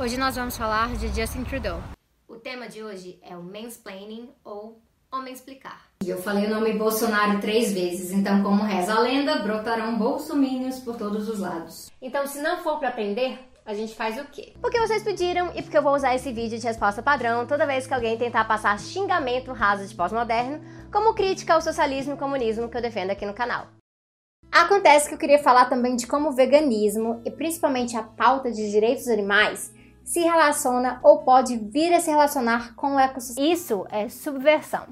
Hoje nós vamos falar de Justin Trudeau. O tema de hoje é o mansplaining ou homem explicar. Eu falei o nome Bolsonaro três vezes, então como reza a lenda, brotarão bolsominions por todos os lados. Então se não for para aprender, a gente faz o quê? Porque vocês pediram e porque eu vou usar esse vídeo de resposta padrão toda vez que alguém tentar passar xingamento raso de pós-moderno como crítica ao socialismo e comunismo que eu defendo aqui no canal. Acontece que eu queria falar também de como o veganismo e principalmente a pauta de direitos animais se relaciona ou pode vir a se relacionar com o ecossistema. Isso é subversão.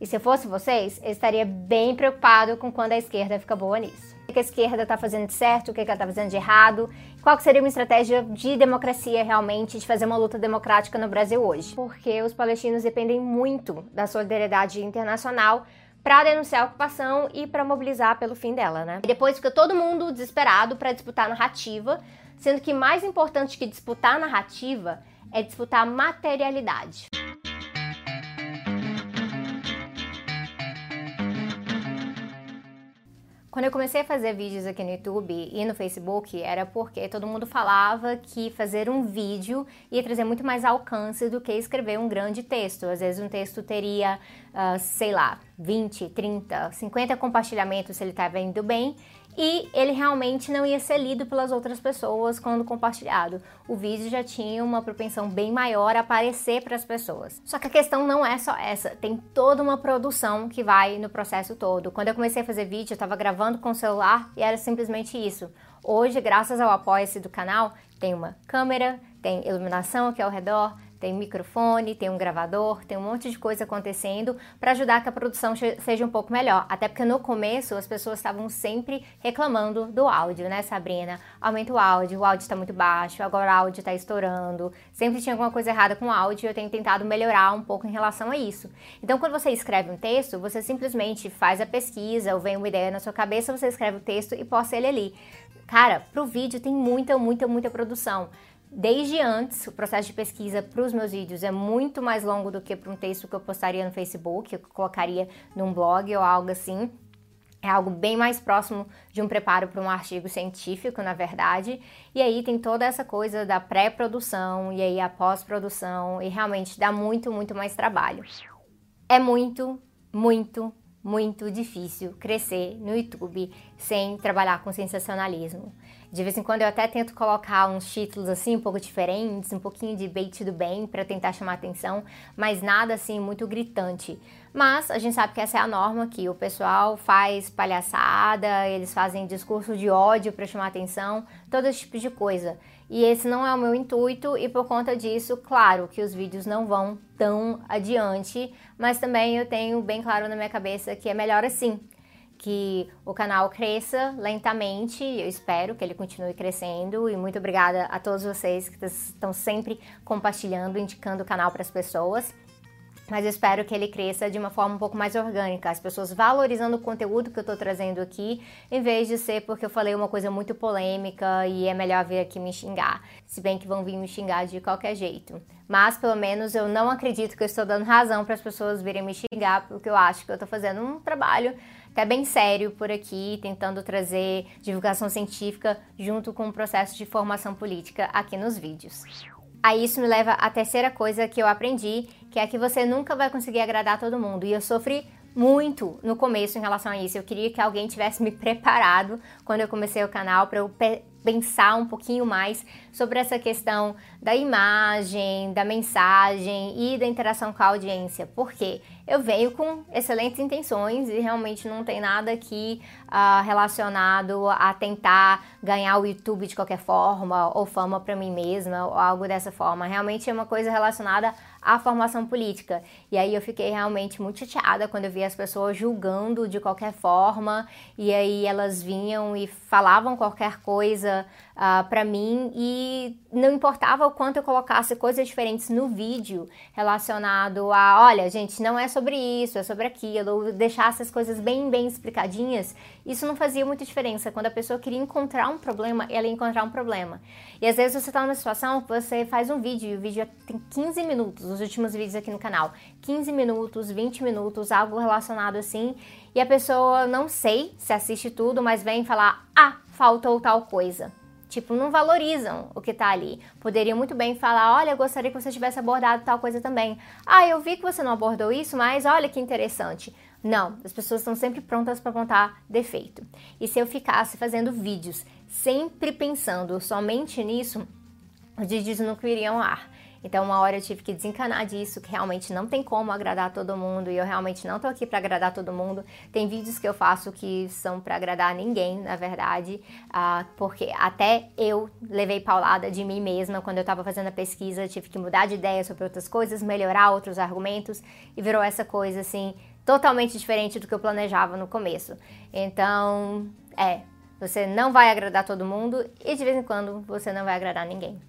E se fosse vocês, eu estaria bem preocupado com quando a esquerda fica boa nisso. O que a esquerda está fazendo de certo, o que ela está fazendo de errado, qual seria uma estratégia de democracia realmente, de fazer uma luta democrática no Brasil hoje. Porque os palestinos dependem muito da solidariedade internacional para denunciar a ocupação e para mobilizar pelo fim dela, né? E depois fica todo mundo desesperado para disputar a narrativa, sendo que mais importante que disputar a narrativa é disputar a materialidade. Quando eu comecei a fazer vídeos aqui no YouTube e no Facebook, era porque todo mundo falava que fazer um vídeo ia trazer muito mais alcance do que escrever um grande texto. Às vezes um texto teria, uh, sei lá, 20, 30, 50 compartilhamentos se ele estava indo bem, e ele realmente não ia ser lido pelas outras pessoas quando compartilhado. O vídeo já tinha uma propensão bem maior a aparecer para as pessoas. Só que a questão não é só essa, tem toda uma produção que vai no processo todo. Quando eu comecei a fazer vídeo, eu estava gravando com o celular e era simplesmente isso. Hoje, graças ao apoio do canal, tem uma câmera, tem iluminação aqui ao redor, tem microfone, tem um gravador, tem um monte de coisa acontecendo para ajudar que a produção seja um pouco melhor. Até porque no começo as pessoas estavam sempre reclamando do áudio, né, Sabrina? Aumenta o áudio, o áudio está muito baixo, agora o áudio está estourando. Sempre tinha alguma coisa errada com o áudio e eu tenho tentado melhorar um pouco em relação a isso. Então, quando você escreve um texto, você simplesmente faz a pesquisa ou vem uma ideia na sua cabeça, você escreve o texto e posta ele ali. Cara, pro vídeo tem muita, muita, muita produção desde antes, o processo de pesquisa para os meus vídeos é muito mais longo do que para um texto que eu postaria no Facebook, eu colocaria num blog ou algo assim. É algo bem mais próximo de um preparo para um artigo científico, na verdade. E aí tem toda essa coisa da pré-produção e aí a pós-produção e realmente dá muito, muito mais trabalho. É muito, muito, muito difícil crescer no YouTube sem trabalhar com sensacionalismo. De vez em quando eu até tento colocar uns títulos assim um pouco diferentes, um pouquinho de bait do bem para tentar chamar atenção, mas nada assim muito gritante. Mas a gente sabe que essa é a norma aqui. O pessoal faz palhaçada, eles fazem discurso de ódio para chamar atenção, todo esse tipo de coisa. E esse não é o meu intuito e por conta disso, claro que os vídeos não vão tão adiante, mas também eu tenho bem claro na minha cabeça que é melhor assim que o canal cresça lentamente. Eu espero que ele continue crescendo e muito obrigada a todos vocês que estão sempre compartilhando, indicando o canal para as pessoas. Mas eu espero que ele cresça de uma forma um pouco mais orgânica, as pessoas valorizando o conteúdo que eu estou trazendo aqui, em vez de ser porque eu falei uma coisa muito polêmica e é melhor vir aqui me xingar. Se bem que vão vir me xingar de qualquer jeito. Mas pelo menos eu não acredito que eu estou dando razão para as pessoas virem me xingar, porque eu acho que eu estou fazendo um trabalho até bem sério por aqui, tentando trazer divulgação científica junto com o processo de formação política aqui nos vídeos. Aí isso me leva à terceira coisa que eu aprendi, que é que você nunca vai conseguir agradar todo mundo. E eu sofri muito no começo em relação a isso. Eu queria que alguém tivesse me preparado quando eu comecei o canal para eu pensar um pouquinho mais sobre essa questão da imagem, da mensagem e da interação com a audiência. Porque eu venho com excelentes intenções e realmente não tem nada aqui uh, relacionado a tentar ganhar o YouTube de qualquer forma ou fama para mim mesma ou algo dessa forma. Realmente é uma coisa relacionada à formação política. E aí eu fiquei realmente muito chateada quando eu vi as pessoas julgando de qualquer forma e aí elas vinham e falavam qualquer coisa uh, ah, para mim e não importava o quanto eu colocasse coisas diferentes no vídeo relacionado a, olha, gente, não é sobre isso, é sobre aquilo, deixasse as coisas bem, bem explicadinhas, isso não fazia muita diferença. Quando a pessoa queria encontrar um problema, ela ia encontrar um problema. E às vezes você tá numa situação que você faz um vídeo e o vídeo tem 15 minutos, os últimos vídeos aqui no canal, 15 minutos, 20 minutos, algo relacionado assim, e a pessoa não sei se assiste tudo, mas vem falar: "Ah, faltou tal coisa". Tipo, não valorizam o que tá ali. Poderiam muito bem falar: olha, eu gostaria que você tivesse abordado tal coisa também. Ah, eu vi que você não abordou isso, mas olha que interessante. Não, as pessoas estão sempre prontas para apontar defeito. E se eu ficasse fazendo vídeos sempre pensando somente nisso, os vídeos não iriam ao ar. Então, uma hora eu tive que desencanar disso, que realmente não tem como agradar todo mundo e eu realmente não tô aqui para agradar todo mundo. Tem vídeos que eu faço que são para agradar ninguém, na verdade, uh, porque até eu levei paulada de mim mesma quando eu tava fazendo a pesquisa, tive que mudar de ideia sobre outras coisas, melhorar outros argumentos e virou essa coisa assim totalmente diferente do que eu planejava no começo. Então, é, você não vai agradar todo mundo e de vez em quando você não vai agradar ninguém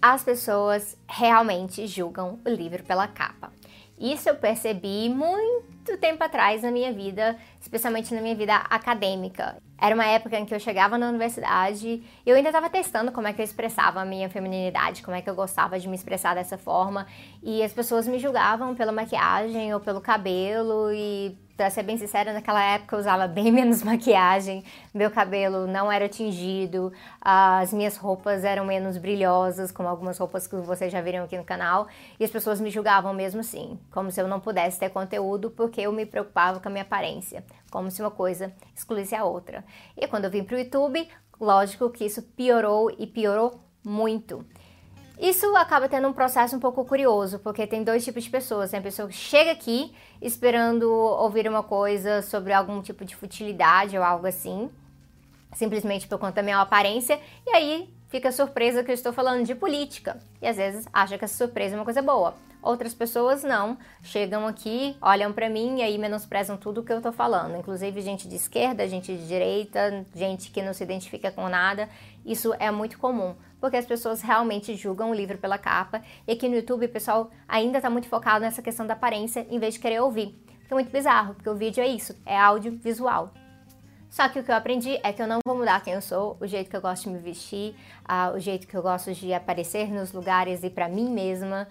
as pessoas realmente julgam o livro pela capa. Isso eu percebi muito tempo atrás na minha vida, especialmente na minha vida acadêmica. Era uma época em que eu chegava na universidade e eu ainda estava testando como é que eu expressava a minha feminilidade, como é que eu gostava de me expressar dessa forma. E as pessoas me julgavam pela maquiagem ou pelo cabelo e Pra ser bem sincera, naquela época eu usava bem menos maquiagem, meu cabelo não era tingido, as minhas roupas eram menos brilhosas, como algumas roupas que vocês já viram aqui no canal, e as pessoas me julgavam mesmo assim, como se eu não pudesse ter conteúdo porque eu me preocupava com a minha aparência, como se uma coisa excluísse a outra. E quando eu vim pro YouTube, lógico que isso piorou e piorou muito. Isso acaba tendo um processo um pouco curioso, porque tem dois tipos de pessoas. Tem a pessoa que chega aqui esperando ouvir uma coisa sobre algum tipo de futilidade ou algo assim, simplesmente por conta da minha aparência, e aí fica surpresa que eu estou falando de política. E às vezes acha que essa surpresa é uma coisa boa. Outras pessoas não, chegam aqui, olham para mim e aí menosprezam tudo o que eu tô falando, inclusive gente de esquerda, gente de direita, gente que não se identifica com nada. Isso é muito comum, porque as pessoas realmente julgam o livro pela capa e aqui no YouTube o pessoal ainda tá muito focado nessa questão da aparência em vez de querer ouvir. É muito bizarro, porque o vídeo é isso, é audiovisual. Só que o que eu aprendi é que eu não vou mudar quem eu sou, o jeito que eu gosto de me vestir, uh, o jeito que eu gosto de aparecer nos lugares e para mim mesma,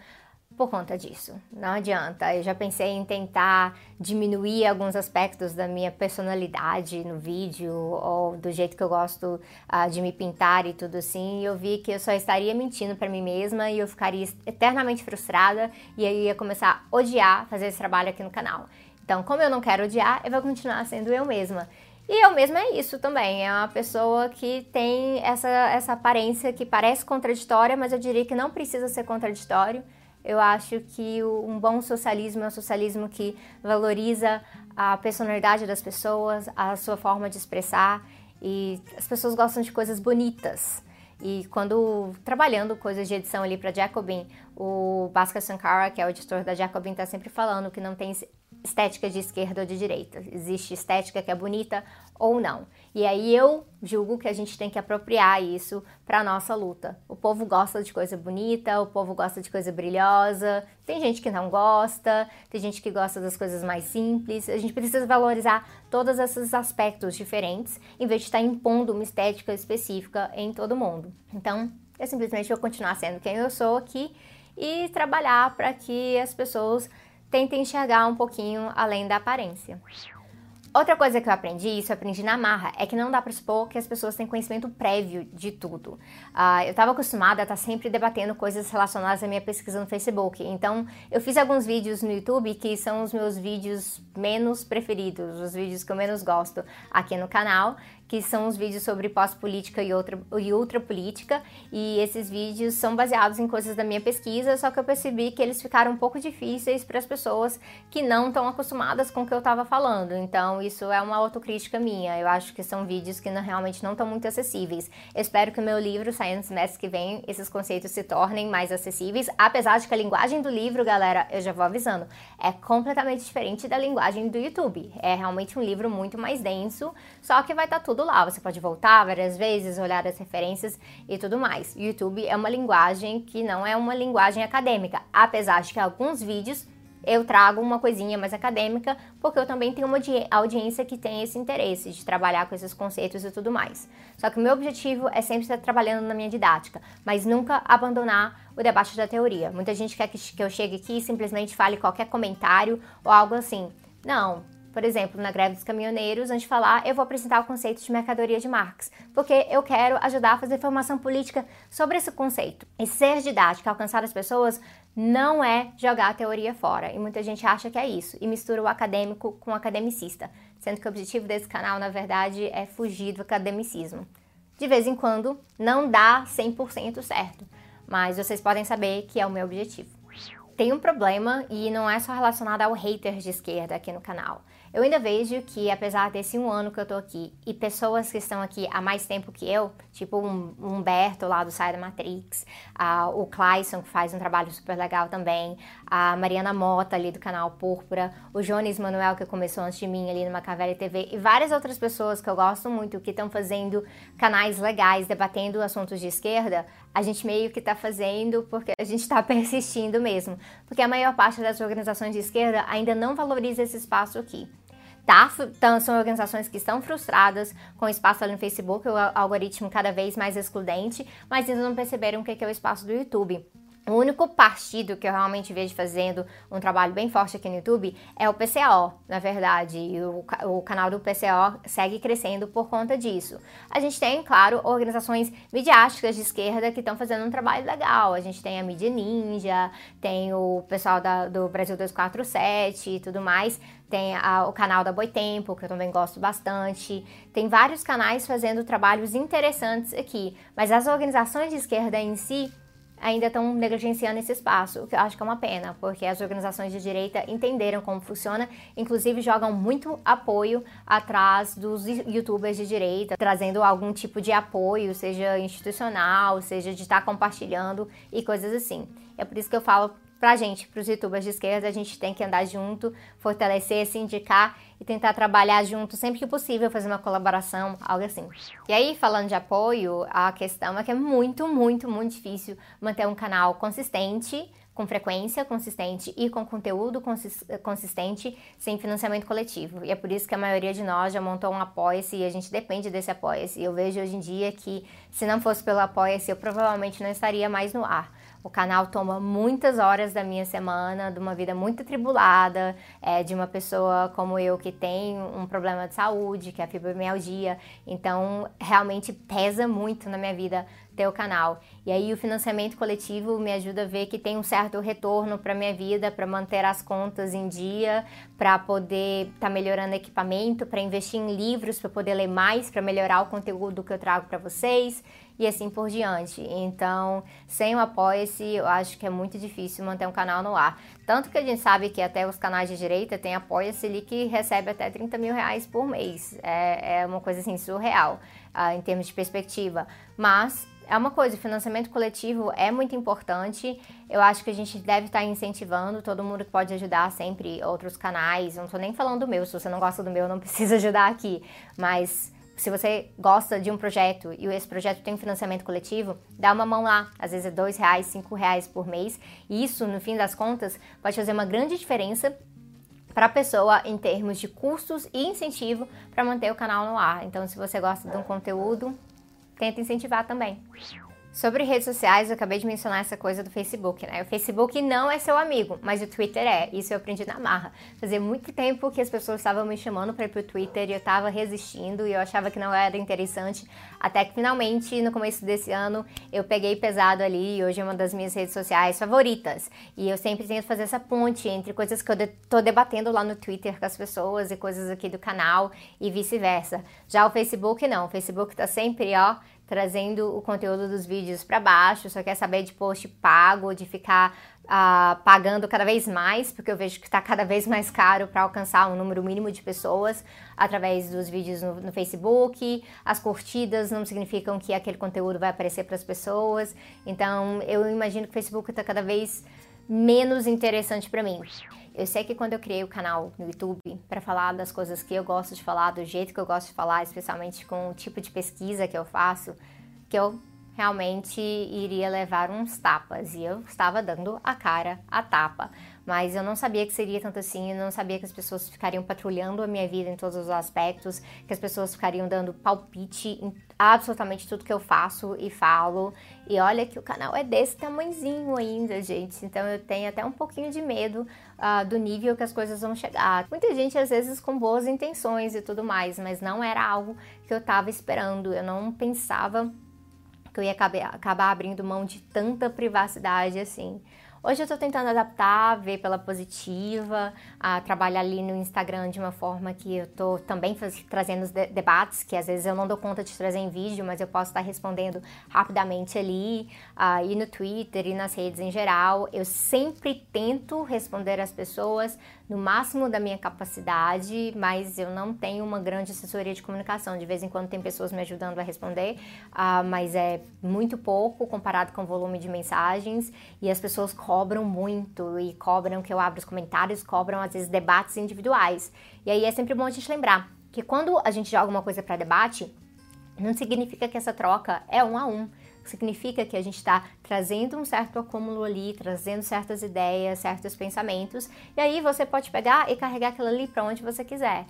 por conta disso. Não adianta. Eu já pensei em tentar diminuir alguns aspectos da minha personalidade no vídeo ou do jeito que eu gosto uh, de me pintar e tudo assim. E eu vi que eu só estaria mentindo para mim mesma e eu ficaria eternamente frustrada e aí ia começar a odiar fazer esse trabalho aqui no canal. Então, como eu não quero odiar, eu vou continuar sendo eu mesma. E eu mesma é isso também, é uma pessoa que tem essa, essa aparência que parece contraditória, mas eu diria que não precisa ser contraditório. Eu acho que um bom socialismo é um socialismo que valoriza a personalidade das pessoas, a sua forma de expressar e as pessoas gostam de coisas bonitas. E quando trabalhando coisas de edição ali para Jacobin, o Bhaskar Sankara, que é o editor da Jacobin, está sempre falando que não tem estética de esquerda ou de direita. Existe estética que é bonita ou não. E aí eu julgo que a gente tem que apropriar isso para nossa luta. O povo gosta de coisa bonita, o povo gosta de coisa brilhosa. Tem gente que não gosta, tem gente que gosta das coisas mais simples. A gente precisa valorizar todos esses aspectos diferentes, em vez de estar impondo uma estética específica em todo mundo. Então, eu simplesmente vou continuar sendo quem eu sou aqui e trabalhar para que as pessoas tentem enxergar um pouquinho além da aparência. Outra coisa que eu aprendi, isso eu aprendi na marra, é que não dá para supor que as pessoas têm conhecimento prévio de tudo. Uh, eu estava acostumada a estar tá sempre debatendo coisas relacionadas à minha pesquisa no Facebook. Então, eu fiz alguns vídeos no YouTube que são os meus vídeos menos preferidos, os vídeos que eu menos gosto aqui no canal, que são os vídeos sobre pós-política e, outra, e ultrapolítica, e esses vídeos são baseados em coisas da minha pesquisa, só que eu percebi que eles ficaram um pouco difíceis para as pessoas que não estão acostumadas com o que eu estava falando. Então, isso é uma autocrítica minha. Eu acho que são vídeos que não, realmente não estão muito acessíveis. Espero que o meu livro, no semestre que vem, esses conceitos se tornem mais acessíveis, apesar de que a linguagem do livro, galera, eu já vou avisando, é completamente diferente da linguagem do YouTube. É realmente um livro muito mais denso, só que vai estar tá tudo tudo lá. Você pode voltar várias vezes, olhar as referências e tudo mais. YouTube é uma linguagem que não é uma linguagem acadêmica, apesar de que alguns vídeos eu trago uma coisinha mais acadêmica, porque eu também tenho uma audiência que tem esse interesse de trabalhar com esses conceitos e tudo mais. Só que o meu objetivo é sempre estar trabalhando na minha didática, mas nunca abandonar o debate da teoria. Muita gente quer que eu chegue aqui e simplesmente fale qualquer comentário ou algo assim. Não, Por exemplo, na greve dos caminhoneiros, antes de falar, eu vou apresentar o conceito de mercadoria de Marx, porque eu quero ajudar a fazer formação política sobre esse conceito. E ser didático, alcançar as pessoas, não é jogar a teoria fora. E muita gente acha que é isso e mistura o acadêmico com o academicista, sendo que o objetivo desse canal, na verdade, é fugir do academicismo. De vez em quando, não dá 100% certo, mas vocês podem saber que é o meu objetivo. Tem um problema e não é só relacionado ao hater de esquerda aqui no canal. Eu ainda vejo que, apesar desse um ano que eu tô aqui e pessoas que estão aqui há mais tempo que eu, tipo o Humberto lá do Sai da Matrix, uh, o Clayson, que faz um trabalho super legal também, a Mariana Mota ali do canal Púrpura, o Jones Manuel, que começou antes de mim ali no Macavelli TV, e várias outras pessoas que eu gosto muito que estão fazendo canais legais, debatendo assuntos de esquerda, a gente meio que tá fazendo porque a gente tá persistindo mesmo. Porque a maior parte das organizações de esquerda ainda não valoriza esse espaço aqui. Tá, são organizações que estão frustradas com o espaço ali no Facebook, o algoritmo cada vez mais excludente, mas ainda não perceberam o que é o espaço do YouTube. O único partido que eu realmente vejo fazendo um trabalho bem forte aqui no YouTube é o PCO, na verdade. E o, o canal do PCO segue crescendo por conta disso. A gente tem, claro, organizações midiáticas de esquerda que estão fazendo um trabalho legal. A gente tem a Mídia Ninja, tem o pessoal da, do Brasil 247 e tudo mais. Tem a, o canal da Boitempo, que eu também gosto bastante. Tem vários canais fazendo trabalhos interessantes aqui. Mas as organizações de esquerda em si ainda estão negligenciando esse espaço, o que eu acho que é uma pena, porque as organizações de direita entenderam como funciona, inclusive jogam muito apoio atrás dos youtubers de direita, trazendo algum tipo de apoio, seja institucional, seja de estar compartilhando e coisas assim. É por isso que eu falo pra gente, pros youtubers de esquerda, a gente tem que andar junto, fortalecer, se indicar e tentar trabalhar junto sempre que possível, fazer uma colaboração, algo assim. E aí, falando de apoio, a questão é que é muito, muito, muito difícil manter um canal consistente, com frequência consistente e com conteúdo consistente sem financiamento coletivo. E é por isso que a maioria de nós já montou um Apoia-se e a gente depende desse Apoia-se. Eu vejo hoje em dia que se não fosse pelo Apoia-se, eu provavelmente não estaria mais no ar. O canal toma muitas horas da minha semana, de uma vida muito atribulada, é, de uma pessoa como eu que tem um problema de saúde, que é a fibromialgia. Então, realmente pesa muito na minha vida ter o canal. E aí o financiamento coletivo me ajuda a ver que tem um certo retorno para minha vida, para manter as contas em dia, para poder estar tá melhorando equipamento, para investir em livros, para poder ler mais, para melhorar o conteúdo que eu trago para vocês e assim por diante. Então, sem o Apoia-se, eu acho que é muito difícil manter um canal no ar. Tanto que a gente sabe que até os canais de direita tem Apoia-se ali que recebe até 30 mil reais por mês. É, é uma coisa assim surreal uh, em termos de perspectiva. Mas é uma coisa, o financiamento coletivo é muito importante. Eu acho que a gente deve estar incentivando todo mundo que pode ajudar sempre outros canais. Não estou nem falando do meu, se você não gosta do meu, não precisa ajudar aqui. Mas se você gosta de um projeto e esse projeto tem um financiamento coletivo, dá uma mão lá. Às vezes é dois reais, cinco reais por mês. E isso, no fim das contas, pode fazer uma grande diferença para a pessoa em termos de custos e incentivo para manter o canal no ar. Então, se você gosta de um conteúdo, tenta incentivar também. Sobre redes sociais, eu acabei de mencionar essa coisa do Facebook, né? O Facebook não é seu amigo, mas o Twitter é. Isso eu aprendi na marra. Fazia muito tempo que as pessoas estavam me chamando para ir pro Twitter e eu tava resistindo e eu achava que não era interessante. Até que finalmente, no começo desse ano, eu peguei pesado ali e hoje é uma das minhas redes sociais favoritas. E eu sempre tento fazer essa ponte entre coisas que eu tô debatendo lá no Twitter com as pessoas e coisas aqui do canal e vice-versa. Já o Facebook não. O Facebook tá sempre, ó trazendo o conteúdo dos vídeos para baixo, só quer saber de post pago, de ficar uh, pagando cada vez mais, porque eu vejo que está cada vez mais caro para alcançar um número mínimo de pessoas através dos vídeos no, no, Facebook. As curtidas não significam que aquele conteúdo vai aparecer para as pessoas. Então, eu imagino que o Facebook está cada vez menos interessante para mim. Eu sei que quando eu criei o canal no YouTube para falar das coisas que eu gosto de falar, do jeito que eu gosto de falar, especialmente com o tipo de pesquisa que eu faço, que eu realmente iria levar uns tapas e eu estava dando a cara a tapa. Mas eu não sabia que seria tanto assim, eu não sabia que as pessoas ficariam patrulhando a minha vida em todos os aspectos, que as pessoas ficariam dando palpite em absolutamente tudo que eu faço e falo. E olha que o canal é desse tamanhozinho ainda, gente. Então eu tenho até um pouquinho de medo uh, do nível que as coisas vão chegar. Muita gente às vezes com boas intenções e tudo mais, mas não era algo que eu estava esperando. Eu não pensava que eu ia acabar, acabar abrindo mão de tanta privacidade assim. Hoje eu tô tentando adaptar, ver pela positiva, a trabalhar ali no Instagram de uma forma que eu tô também trazendo os de debates, que às vezes eu não dou conta de trazer em vídeo, mas eu posso estar respondendo rapidamente ali, uh, e no Twitter e nas redes em geral. Eu sempre tento responder as pessoas no máximo da minha capacidade, mas eu não tenho uma grande assessoria de comunicação. De vez em quando tem pessoas me ajudando a responder, uh, mas é muito pouco comparado com o volume de mensagens e as pessoas cobram muito e cobram que eu abra os comentários, cobram às vezes debates individuais. E aí é sempre bom a gente lembrar que quando a gente joga uma coisa para debate, não significa que essa troca é um a um significa que a gente está trazendo um certo acúmulo ali, trazendo certas ideias, certos pensamentos, e aí você pode pegar e carregar aquilo ali para onde você quiser.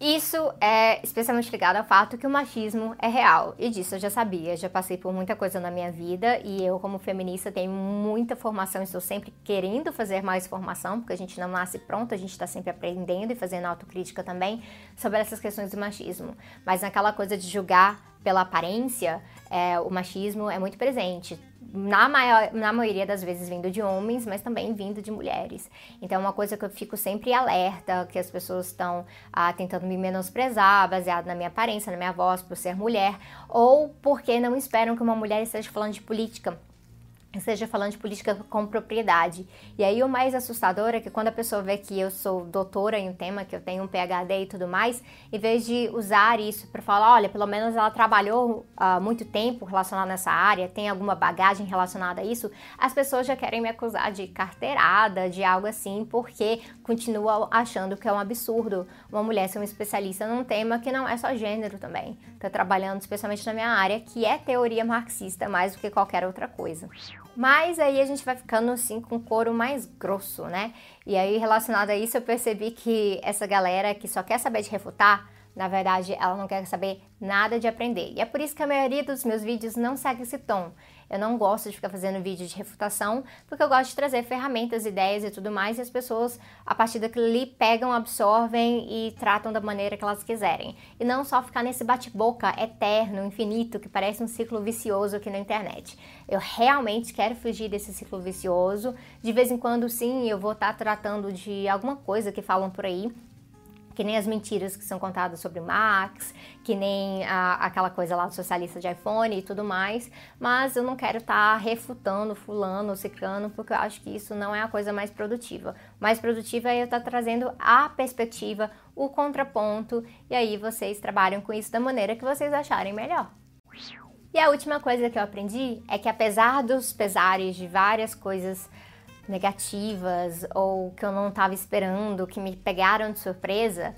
Isso é especialmente ligado ao fato que o machismo é real. E disso eu já sabia, já passei por muita coisa na minha vida e eu, como feminista, tenho muita formação, estou sempre querendo fazer mais formação, porque a gente não nasce pronto, a gente está sempre aprendendo e fazendo autocrítica também sobre essas questões do machismo. Mas naquela coisa de julgar pela aparência, é, o machismo é muito presente. Na, maior, na maioria das vezes vindo de homens, mas também vindo de mulheres. Então é uma coisa que eu fico sempre alerta, que as pessoas estão ah, tentando me menosprezar, baseado na minha aparência, na minha voz, por ser mulher, ou porque não esperam que uma mulher esteja falando de política seja falando de política com propriedade. E aí o mais assustador é que quando a pessoa vê que eu sou doutora em um tema, que eu tenho um PhD e tudo mais, em vez de usar isso para falar, olha, pelo menos ela trabalhou uh, muito tempo relacionado nessa área, tem alguma bagagem relacionada a isso, as pessoas já querem me acusar de carteirada, de algo assim, porque continuam achando que é um absurdo uma mulher ser uma especialista num tema que não é só gênero também. Tá trabalhando especialmente na minha área, que é teoria marxista mais do que qualquer outra coisa. Mas aí a gente vai ficando assim com couro mais grosso, né? E aí relacionado a isso eu percebi que essa galera que só quer saber de refutar, na verdade ela não quer saber nada de aprender. E é por isso que a maioria dos meus vídeos não segue esse tom. Eu não gosto de ficar fazendo vídeo de refutação, porque eu gosto de trazer ferramentas, ideias e tudo mais, e as pessoas, a partir daquilo ali, pegam, absorvem e tratam da maneira que elas quiserem. E não só ficar nesse bate-boca eterno, infinito, que parece um ciclo vicioso aqui na internet. Eu realmente quero fugir desse ciclo vicioso. De vez em quando, sim, eu vou estar tratando de alguma coisa que falam por aí, que nem as mentiras que são contadas sobre Max, que nem a, aquela coisa lá do socialista de iPhone e tudo mais, mas eu não quero estar tá refutando fulano ou ciclano, porque eu acho que isso não é a coisa mais produtiva. Mais produtiva é eu estar tá trazendo a perspectiva, o contraponto, e aí vocês trabalham com isso da maneira que vocês acharem melhor. E a última coisa que eu aprendi é que apesar dos pesares de várias coisas negativas ou que eu não estava esperando, que me pegaram de surpresa,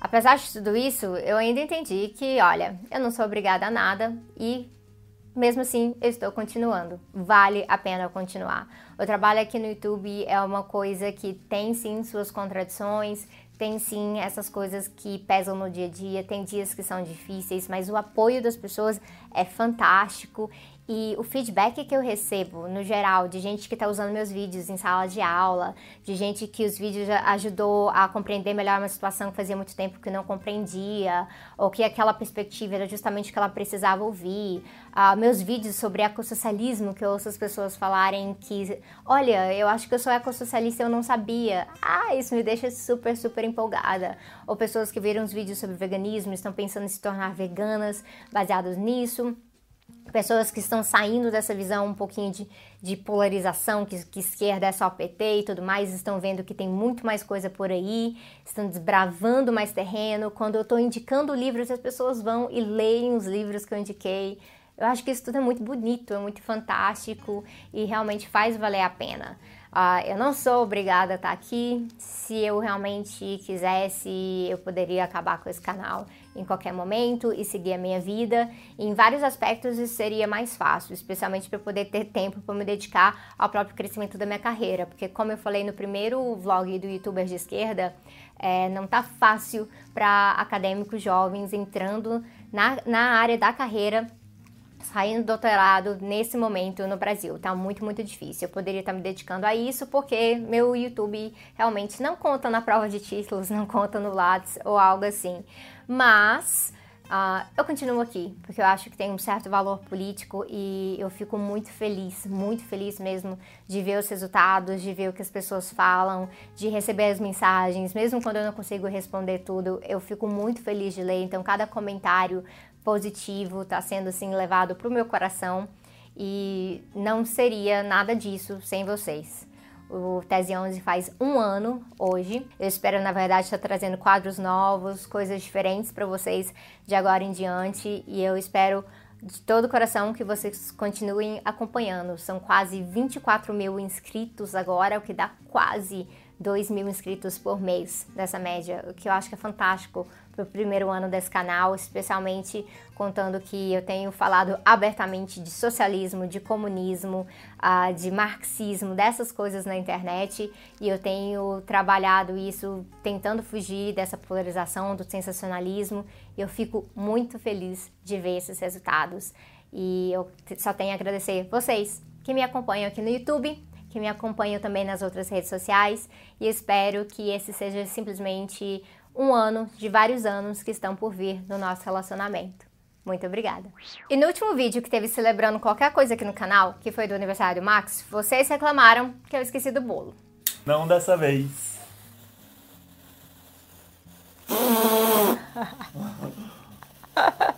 apesar de tudo isso, eu ainda entendi que, olha, eu não sou obrigada a nada e mesmo assim eu estou continuando. Vale a pena continuar. O trabalho aqui no YouTube é uma coisa que tem sim suas contradições, tem sim essas coisas que pesam no dia a dia, tem dias que são difíceis, mas o apoio das pessoas é fantástico e o feedback que eu recebo, no geral, de gente que está usando meus vídeos em sala de aula, de gente que os vídeos ajudou a compreender melhor uma situação que fazia muito tempo que não compreendia, ou que aquela perspectiva era justamente o que ela precisava ouvir. Uh, meus vídeos sobre ecossocialismo, que eu ouço as pessoas falarem que, olha, eu acho que eu sou ecossocialista e eu não sabia. Ah, isso me deixa super, super empolgada. Ou pessoas que viram os vídeos sobre veganismo estão pensando em se tornar veganas baseados nisso pessoas que estão saindo dessa visão um pouquinho de, de polarização, que, que, esquerda é só PT e tudo mais, estão vendo que tem muito mais coisa por aí, estão desbravando mais terreno. Quando eu estou indicando livros, as pessoas vão e leem os livros que eu indiquei. Eu acho que isso tudo é muito bonito, é muito fantástico e realmente faz valer a pena. Uh, eu não sou obrigada a estar aqui. Se eu realmente quisesse, eu poderia acabar com esse canal em qualquer momento e seguir a minha vida. em vários aspectos isso seria mais fácil, especialmente para poder ter tempo para me dedicar ao próprio crescimento da minha carreira, porque como eu falei no primeiro vlog do YouTuber de esquerda, é, não tá fácil para acadêmicos jovens entrando na, na área da carreira saindo do doutorado nesse momento no Brasil. Tá muito, muito difícil. Eu poderia estar me dedicando a isso porque meu YouTube realmente não conta na prova de títulos, não conta no Lattes ou algo assim. Mas Uh, eu continuo aqui, porque eu acho que tem um certo valor político e eu fico muito feliz, muito feliz mesmo de ver os resultados, de ver o que as pessoas falam, de receber as mensagens, mesmo quando eu não consigo responder tudo, eu fico muito feliz de ler. Então, cada comentário positivo está sendo assim levado para o meu coração e não seria nada disso sem vocês. O Tese 11 faz um ano hoje. Eu espero, na verdade, estar trazendo quadros novos, coisas diferentes para vocês de agora em diante. E eu espero de todo o coração que vocês continuem acompanhando. São quase 24 mil inscritos agora, o que dá quase 2 mil inscritos por mês nessa média, o que eu acho que é fantástico para o primeiro ano desse canal, especialmente contando que eu tenho falado abertamente de socialismo, de comunismo, uh, de marxismo, dessas coisas na internet e eu tenho trabalhado isso tentando fugir dessa polarização, do sensacionalismo e eu fico muito feliz de ver esses resultados. E eu só tenho a agradecer vocês que me acompanham aqui no YouTube que me acompanham também nas outras redes sociais e espero que esse seja simplesmente um ano de vários anos que estão por vir no nosso relacionamento. Muito obrigada. E no último vídeo que teve celebrando qualquer coisa aqui no canal, que foi do aniversário do Max, vocês reclamaram que eu esqueci do bolo. Não dessa vez.